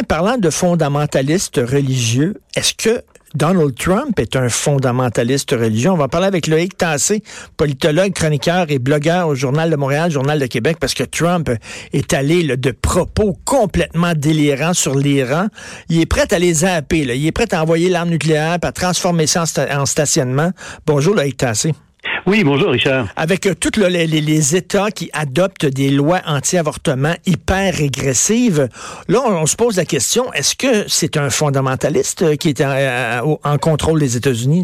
Parlant de fondamentalistes religieux, est-ce que Donald Trump est un fondamentaliste religieux? On va parler avec Loïc Tassé, politologue, chroniqueur et blogueur au Journal de Montréal, Journal de Québec, parce que Trump est allé de propos complètement délirants sur l'Iran. Il est prêt à les zapper. Il est prêt à envoyer l'arme nucléaire, à transformer ça en stationnement. Bonjour Loïc Tassé. Oui, bonjour Richard. Avec euh, tous les, les, les, États qui adoptent des lois anti-avortement hyper régressives, là, on, on, se pose la question, est-ce que c'est un fondamentaliste qui est en, en contrôle des États-Unis?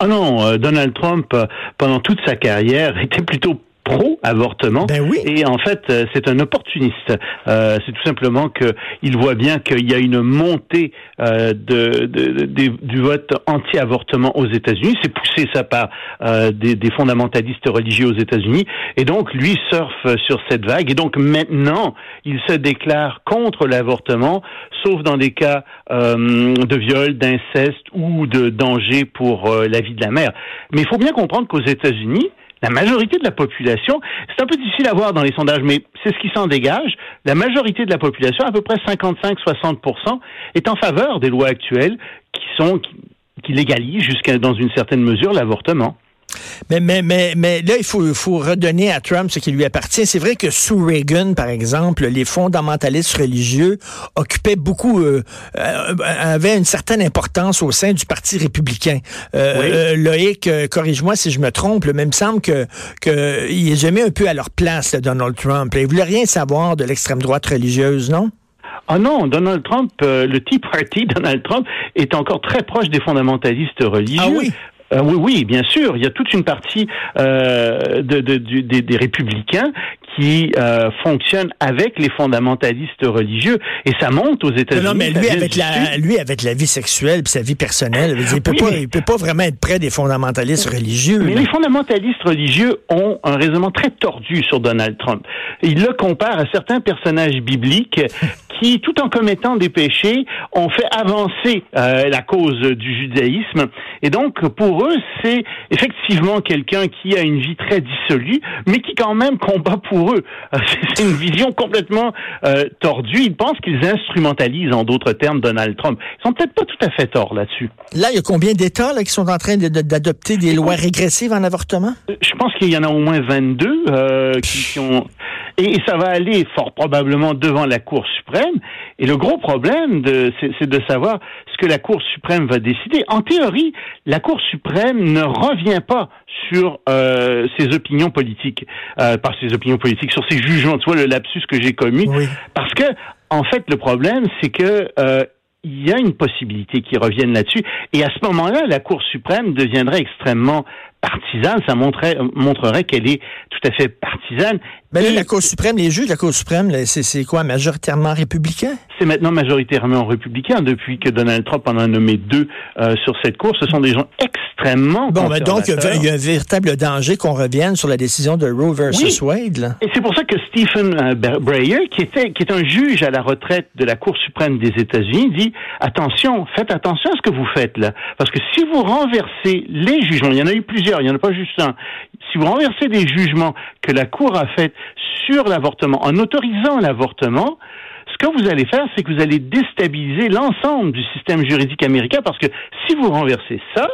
Ah non, euh, Donald Trump, euh, pendant toute sa carrière, était plutôt pro-avortement. Ben oui. Et en fait, c'est un opportuniste. Euh, c'est tout simplement qu'il voit bien qu'il y a une montée euh, de, de, de, du vote anti-avortement aux États-Unis. C'est poussé ça par euh, des, des, fondamentalistes religieux aux États-Unis. Et donc, lui surfe sur cette vague. Et donc, maintenant, il se déclare contre l'avortement, sauf dans des cas euh, de viol, d'inceste ou de danger pour euh, la vie de la mère. Mais il faut bien comprendre qu'aux États-Unis, la majorité de la population, c'est un peu difficile à voir dans les sondages, mais c'est ce qui s'en dégage. La majorité de la population, à peu près 55-60%, est en faveur des lois actuelles qui sont qui, légalisent jusqu'à dans une certaine mesure l'avortement. Mais, mais, mais, mais là, il faut, redonner à Trump ce qui lui appartient. C'est vrai que sous Reagan, par exemple, les fondamentalistes religieux occupaient beaucoup, euh, euh, avaient une certaine importance au sein du Parti républicain. Euh, oui. Loïc, corrige-moi si je me trompe, mais il me semble que qu'il est jamais un peu à leur place, là, Donald Trump. Il voulait rien savoir de l'extrême droite religieuse, non? Ah non, Donald Trump, euh, le Tea Party, Donald Trump, est encore très proche des fondamentalistes religieux. Ah oui? Euh, oui, oui, bien sûr. Il y a toute une partie euh, de, de, de, des, des républicains qui euh, fonctionnent avec les fondamentalistes religieux et ça monte aux États-Unis. Non, mais lui avec la lui avec la vie sexuelle et sa vie personnelle, il peut Oui, pas mais- il peut pas vraiment être près des fondamentalistes religieux. Mais là. les fondamentalistes religieux ont un raisonnement très tordu sur Donald Trump. Ils le comparent à certains personnages bibliques qui, tout en commettant des péchés, ont fait avancer euh, la cause du judaïsme. Et donc, pour eux, c'est effectivement quelqu'un qui a une vie très dissolue, mais qui quand même combat pour eux. Euh, C'est une vision complètement euh, tordue. Ils pensent qu'ils instrumentalisent, en d'autres termes, Donald Trump. Ils sont peut-être pas tout à fait tort là-dessus. Là, il y a combien d'États qui sont en train de- de- d'adopter des lois régressives en avortement? Je pense qu'il y en a au moins 22 euh, qui, qui ont... Et, et ça va aller fort probablement devant la Cour suprême. Et le gros problème, c'est de savoir ce que la Cour suprême va décider. En théorie, la Cour suprême ne revient pas sur euh, ses opinions politiques, euh, par ses opinions politiques, sur ses jugements. Tu vois le lapsus que j'ai commis. Oui. Parce que, en fait, le problème, c'est que euh, il y a une possibilité qu'ils reviennent là-dessus. Et à ce moment-là, la Cour suprême deviendrait extrêmement partisane. Ça montrerait, montrerait qu'elle est tout à fait partisane. Ben là, Et la Cour suprême, les juges de la Cour suprême, c'est quoi, majoritairement républicain? c'est maintenant majoritairement républicain depuis que Donald Trump en a nommé deux euh, sur cette Cour. Ce sont des gens extrêmement Bon, ben donc, il y a- un véritable danger qu'on revienne sur la décision de Roe versus Wade. Là. Et c'est pour ça que Stephen euh, Bre- Breyer, qui était qui est un juge à la retraite de la Cour suprême des États-Unis, dit attention, faites attention à ce que vous faites là, parce que si vous renversez les jugements, il y en a eu plusieurs, il n'y en a pas juste un. Si vous renversez des jugements que la Cour a faits sur l'avortement, en autorisant l'avortement, ce que vous allez faire, c'est que vous allez déstabiliser l'ensemble du système juridique américain, parce que si vous renversez ça,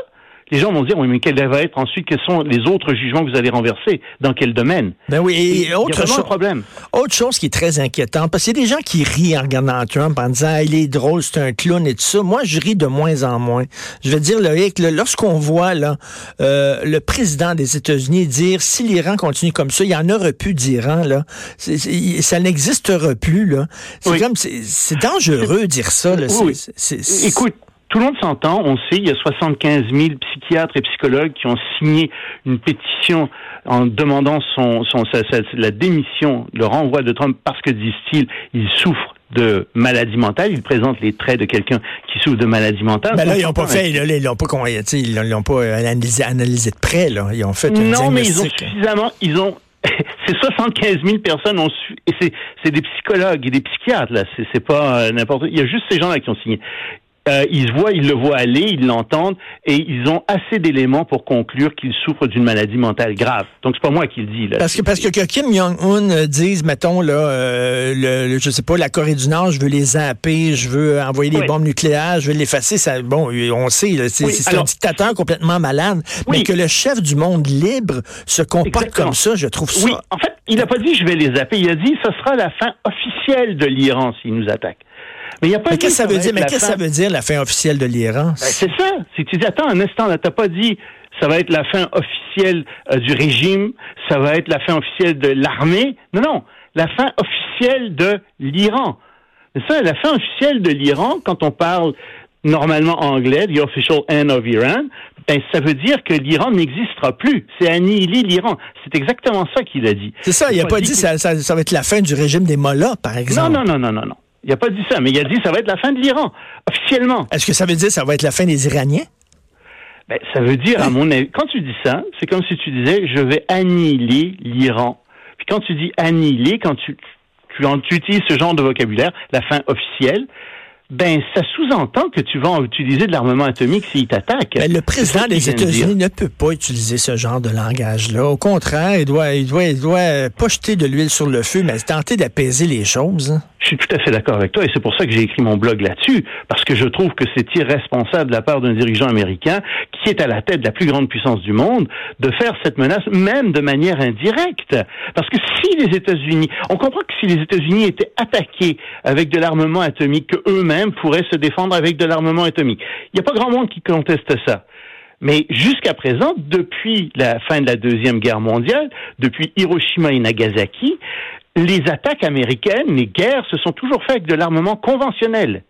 les gens vont dire, oui, mais quel va être ensuite, quels sont les autres jugements que vous allez renverser, dans quel domaine? Ben oui, et autre, chose, problème. Autre chose qui est très inquiétante, parce qu'il y a des gens qui rient en regardant Trump en disant ah, il est drôle, c'est un clown et tout ça. Moi, je ris de moins en moins. Je veux dire, Loïc, lorsqu'on voit là, euh, le président des États-Unis dire si l'Iran continue comme ça, il y en aura plus d'Iran, là. Ça n'existera plus, là. C'est Oui. comme c'est dangereux de dire ça. Là. Oui. Écoute, tout le monde s'entend, on sait, il y a 75 000 psychiatres et psychologues qui ont signé une pétition en demandant son, son, sa- sa- la démission, le renvoi de Trump parce que, disent-ils, il souffre de maladie mentale. Il présente les traits de quelqu'un qui souffre de maladie mentale. Mais là, ils n'ont pas fait, là, ils l'ont pas, ils l'ont pas analysé, analysé, de près, là. Ils ont fait un Non, mais ils ont suffisamment, ils ont, c'est 75 000 personnes ont su, et c'est des psychologues et des psychiatres là, c'est pas euh, n'importe. Il y a juste ces gens-là qui ont signé. Euh, ils voient, ils le voient aller, ils l'entendent, et ils ont assez d'éléments pour conclure qu'ils souffrent d'une maladie mentale grave. Donc c'est pas moi qui le dis. Là. Parce que parce que, que Kim Jong Un euh, dise, mettons là, euh, le, je sais pas, la Corée du Nord, je veux les zapper, je veux envoyer des bombes nucléaires, je veux l'effacer. Ça, bon, on sait, c'est un dictateur complètement malade, mais que le chef du monde libre se comporte comme ça, je trouve ça. Oui, en fait, il n'a pas dit je vais les zapper, il a dit ce sera la fin officielle de l'Iran s'il nous attaque. Mais il a pas qu'est-ce que ça veut dire? Mais qu'est-ce que ça veut dire, la fin officielle de l'Iran? Ben, c'est ça. Si tu dis, attends un instant, là, t'as pas dit, ça va être la fin officielle euh, du régime, ça va être la fin officielle de l'armée. Non, non. La fin officielle de l'Iran. C'est ça, la fin officielle de l'Iran, quand on parle normalement anglais, the official end of Iran, ben, ça veut dire que l'Iran n'existera plus. C'est annihiler l'Iran. C'est exactement ça qu'il a dit. C'est ça, il n'a pas, dit, que ça, ça, ça, va être la fin du régime des Mollahs, par exemple. Non, non, non, non, non, non. Il n'a pas dit ça, mais il a dit ça va être la fin de l'Iran, officiellement. Est-ce que ça veut dire que ça va être la fin des Iraniens? Ben, ça veut dire, à mon avis, quand tu dis ça, c'est comme si tu disais, je vais annihiler l'Iran. Puis quand tu dis annihiler, quand tu, tu, tu utilises ce genre de vocabulaire, la fin officielle, ben ça sous-entend que tu vas utiliser de l'armement atomique s'il t'attaque. Mais le président des États-Unis ne peut pas utiliser ce genre de langage-là. Au contraire, il doit, il doit, il doit pas jeter de l'huile sur le feu, mais tenter d'apaiser les choses. Je suis tout à fait d'accord avec toi et c'est pour ça que j'ai écrit mon blog là-dessus, parce que je trouve que c'est irresponsable de la part d'un dirigeant américain qui est à la tête de la plus grande puissance du monde de faire cette menace, même de manière indirecte. Parce que si les États-Unis, on comprend que si les États-Unis étaient attaqués avec de l'armement atomique, que eux-mêmes pourraient se défendre avec de l'armement atomique. Il n'y a pas grand monde qui conteste ça. Mais jusqu'à présent, depuis la fin de la Deuxième Guerre mondiale, depuis Hiroshima et Nagasaki, les attaques américaines, les guerres, se sont toujours faites avec de l'armement conventionnel.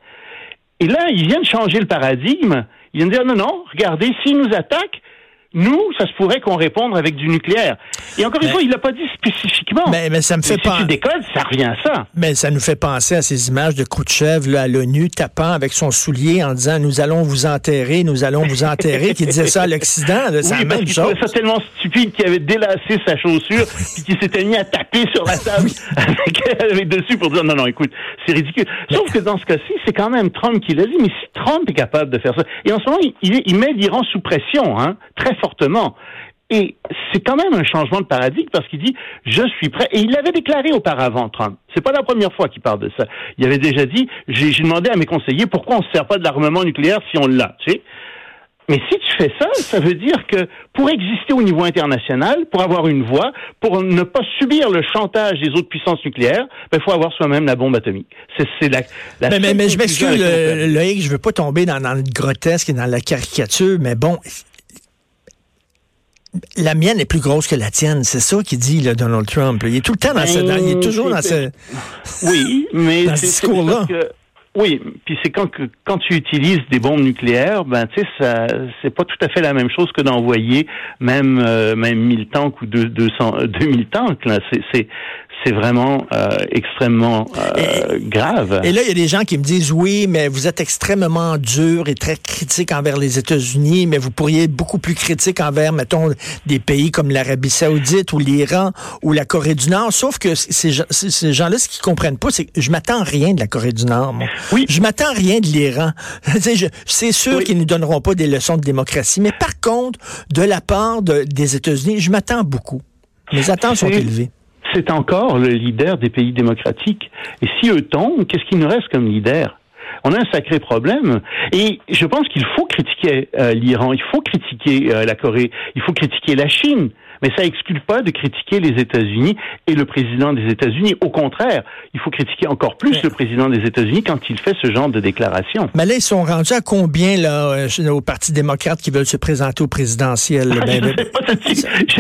Et là, ils viennent changer le paradigme. Ils viennent dire non, non, regardez, s'ils nous attaquent, nous, ça se pourrait qu'on réponde avec du nucléaire. Et encore une fois, il l'a pas dit spécifiquement. Mais, mais ça me fait pas. Si tu décolles, ça revient à ça. Mais ça nous fait penser à ces images de Khrouchtchev là, à l'ONU tapant avec son soulier en disant nous allons vous enterrer, nous allons vous enterrer, qui disait ça à l'Occident. C'est la même chose. ça tellement stupide qu'il avait délassé sa chaussure puis qu'il s'était mis à taper sur la table avec, dessus pour dire non non écoute c'est ridicule. Sauf que dans ce cas-ci c'est quand même Trump qui l'a dit. Mais si Trump est capable de faire ça et en ce moment il, il met l'Iran sous pression, hein, très fortement. Et c'est quand même un changement de paradigme parce qu'il dit je suis prêt. Et il l'avait déclaré auparavant, Trump. C'est pas la première fois qu'il parle de ça. Il avait déjà dit j'ai demandé à mes conseillers pourquoi on ne se sert pas de l'armement nucléaire si on l'a. Tu sais. Mais si tu fais ça, ça veut dire que pour exister au niveau international, pour avoir une voix, pour ne pas subir le chantage des autres puissances nucléaires, il ben, faut avoir soi-même la bombe atomique. C'est la, la mais, mais, je m'excuse, Loïc, je veux pas tomber dans, dans le grotesque et dans la caricature, mais bon, la mienne est plus grosse que la tienne. C'est ça qu'il dit, là, Donald Trump. Il est tout le temps dans ce, il est toujours dans ce, oui, mais dans ce discours-là. Oui, puis c'est quand quand tu utilises des bombes nucléaires, ben tu sais ça c'est pas tout à fait la même chose que d'envoyer même euh, même 1000 tanks ou 200 2000 tanks là, c'est vraiment euh, extrêmement euh, grave. Et là, il y a des gens qui me disent oui, mais vous êtes extrêmement dur et très critique envers les États-Unis, mais vous pourriez être beaucoup plus critique envers, mettons, des pays comme l'Arabie Saoudite ou l'Iran ou la Corée du Nord. Sauf que ces, ces gens-là, ce qu'ils comprennent pas, c'est que je m'attends rien de la Corée du Nord. Moi. Oui. Je m'attends rien de l'Iran. c'est sûr qu'ils nous donneront pas des leçons de démocratie, mais par contre, de la part des États-Unis, je m'attends beaucoup. Mes attentes sont élevées c'est encore le leader des pays démocratiques. Et si eux tombent, qu'est-ce qu'il nous reste comme leader? On a un sacré problème. Et je pense qu'il faut critiquer euh, l'Iran, il faut critiquer euh, la Corée, il faut critiquer la Chine. Mais ça exclut pas de critiquer les États-Unis et le président des États-Unis. Au contraire, il faut critiquer encore plus le président des États-Unis quand il fait ce genre de déclaration. Mais là, ils sont rendus à combien là, euh, au Parti démocrate qui veulent se présenter au présidentiel? Ben, ben,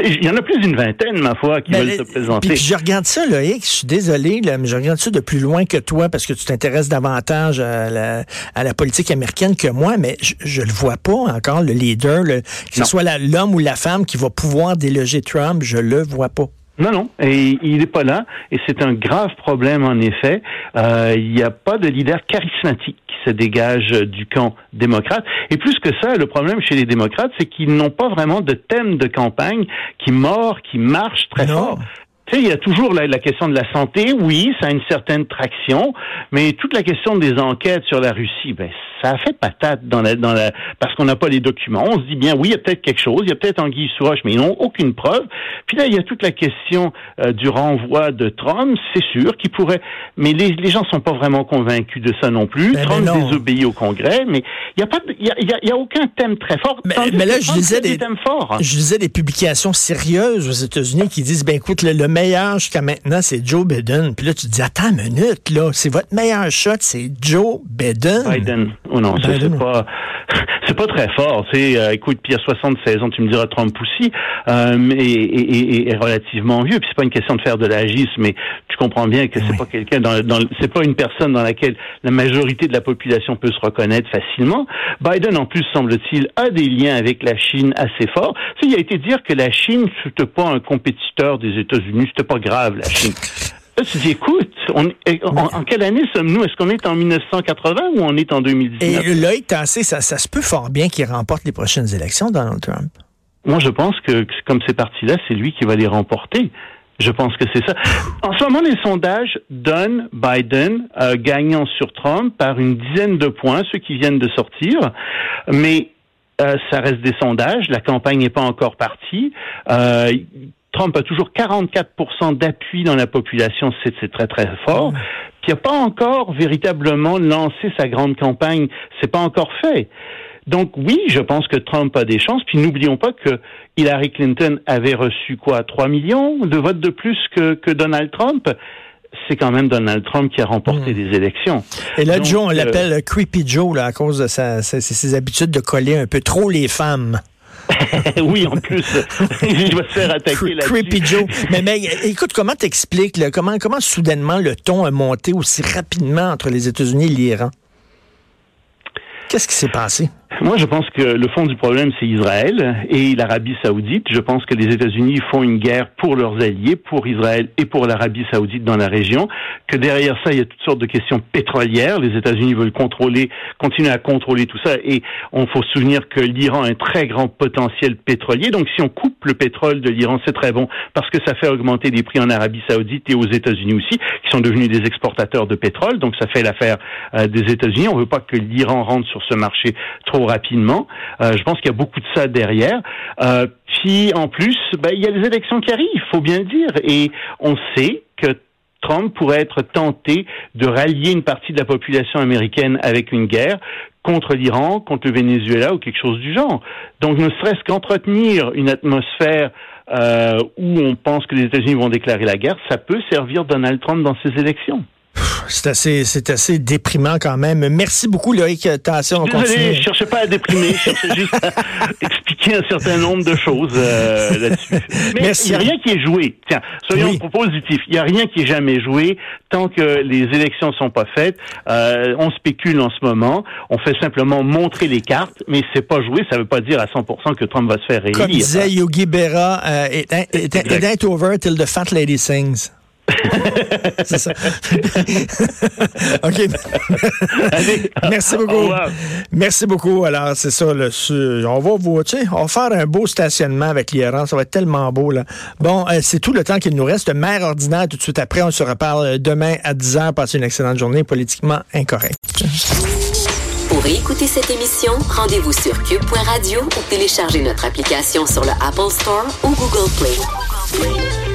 il y en a plus d'une vingtaine, ma foi, qui veulent se présenter. Puis je regarde ça, là, je suis désolé, là, mais je regarde ça de plus loin que toi parce que tu t'intéresses davantage à la, à la, politique américaine que moi, mais je, ne le vois pas encore, le leader, que ce soit l'homme ou la femme qui va pouvoir déloger Trump, je le vois pas. Non, non, et il n'est pas là, et c'est un grave problème en effet. Euh, il n'y a pas de leader charismatique qui se dégage du camp démocrate. Et plus que ça, le problème chez les démocrates, c'est qu'ils n'ont pas vraiment de thème de campagne qui mord, qui marche très fort. Tu sais, il y a toujours la, la, question de la santé. Oui, ça a une certaine traction, mais toute la question des enquêtes sur la Russie, ben, ça a fait patate dans la, dans la, parce qu'on n'a pas les documents. On se dit bien, oui, il y a peut-être quelque chose, il y a peut-être Anguille sous roche, mais ils n'ont aucune preuve. Puis là, il y a toute la question euh, du renvoi de Trump, c'est sûr, qui pourrait, mais les, les gens sont pas vraiment convaincus de ça non plus. Ben, Trump désobéit au Congrès, mais il n'y a pas, il y a, y a, y a, aucun thème très fort. Mais, mais là, je disais des, des thèmes forts. Je disais des publications sérieuses aux États-Unis qui disent, ben écoute, le, le meilleur jusqu'à maintenant, c'est Joe Biden. Puis là, tu te dis, attends une minute, là, c'est votre meilleur shot, c'est Joe Biden. Biden. Oh non, ça, c'est pas, c'est pas très fort. C'est, euh, écoute, puis a 76 ans, tu me diras Trump aussi, euh, et, et, et, relativement vieux. Puis c'est pas une question de faire de l'agisme, mais tu comprends bien que c'est pas quelqu'un dans, dans c'est pas une personne dans laquelle la majorité de la population peut se reconnaître facilement. Biden, en plus, semble-t-il, a des liens avec la Chine assez forts. Tu il a été dire que la Chine, c'était pas un compétiteur des États-Unis, c'était pas grave, la Chine. Là, tu dis, écoute, on, en, quelle année sommes-nous? Est-ce qu'on est en 1980 ou on est en 2019? Et Loïc Tassé, ça, ça se peut fort bien qu'il remporte les prochaines élections, Donald Trump. Moi, je pense que, comme c'est parti-là, c'est lui qui va les remporter. Je pense que c'est ça. En ce moment, les sondages donnent Biden euh, gagnant sur Trump par une dizaine de points, ceux qui viennent de sortir. Mais euh, ça reste des sondages. La campagne n'est pas encore partie. Euh, Trump a toujours 44% d'appui dans la population, c'est très très fort. Puis il n'a pas encore véritablement lancé sa grande campagne, c'est pas encore fait. Donc oui, je pense que Trump a des chances. Puis n'oublions pas que Hillary Clinton avait reçu quoi, 3 millions de votes de plus que, que Donald Trump c'est quand même Donald Trump qui a remporté les hmm. élections. Et là, Joe, on euh, l'appelle Creepy Joe là, à cause de sa, ses habitudes de coller un peu trop les femmes. oui, en plus, je vais se faire attaquer là Creepy Joe. Mais, mais écoute, comment t'expliques, comment, comment soudainement le ton a monté aussi rapidement entre les États-Unis et l'Iran? Qu'est-ce qui s'est passé? Moi, je pense que le fond du problème, c'est Israël et l'Arabie saoudite. Je pense que les États-Unis font une guerre pour leurs alliés, pour Israël et pour l'Arabie saoudite dans la région. Que derrière ça, il y a toutes sortes de questions pétrolières. Les États-Unis veulent contrôler, continuer à contrôler tout ça. Et on faut se souvenir que l'Iran a un très grand potentiel pétrolier. Donc, si on coupe le pétrole de l'Iran, c'est très bon parce que ça fait augmenter les prix en Arabie saoudite et aux États-Unis aussi, qui sont devenus des exportateurs de pétrole. Donc, ça fait l'affaire euh, des États-Unis. On veut pas que l'Iran rentre sur ce marché trop rapidement. Euh, je pense qu'il y a beaucoup de ça derrière. Euh, puis en plus, ben, il y a les élections qui arrivent, il faut bien le dire, et on sait que Trump pourrait être tenté de rallier une partie de la population américaine avec une guerre contre l'Iran, contre le Venezuela ou quelque chose du genre. Donc ne serait-ce qu'entretenir une atmosphère euh, où on pense que les États-Unis vont déclarer la guerre, ça peut servir Donald Trump dans ses élections. C'est assez, c'est assez déprimant quand même. Merci beaucoup, Loïc Attention, Désolé, je cherchais pas à déprimer, je cherchais juste à expliquer un certain nombre de choses euh, là-dessus. Mais il n'y a rien qui est joué. Tiens, soyons positifs. Il n'y a rien qui est jamais joué tant que les élections sont pas faites. Euh, on spécule en ce moment. On fait simplement montrer les cartes, mais c'est pas joué. Ça veut pas dire à 100% que Trump va se faire réélire. Comme disait Yogi Berra, euh, it, it, it ain't over till the fat lady sings. C'est ça. OK. Merci beaucoup. Merci beaucoup. Alors, c'est ça. Le, on va vous, on va faire un beau stationnement avec l'IRAN. Ça va être tellement beau. Là. Bon, euh, c'est tout le temps qu'il nous reste. Mère ordinaire, tout de suite après. On se reparle demain à 10h. Passez une excellente journée politiquement incorrecte. Pour écouter cette émission, rendez-vous sur cube.radio ou téléchargez notre application sur le Apple Store ou Google Play.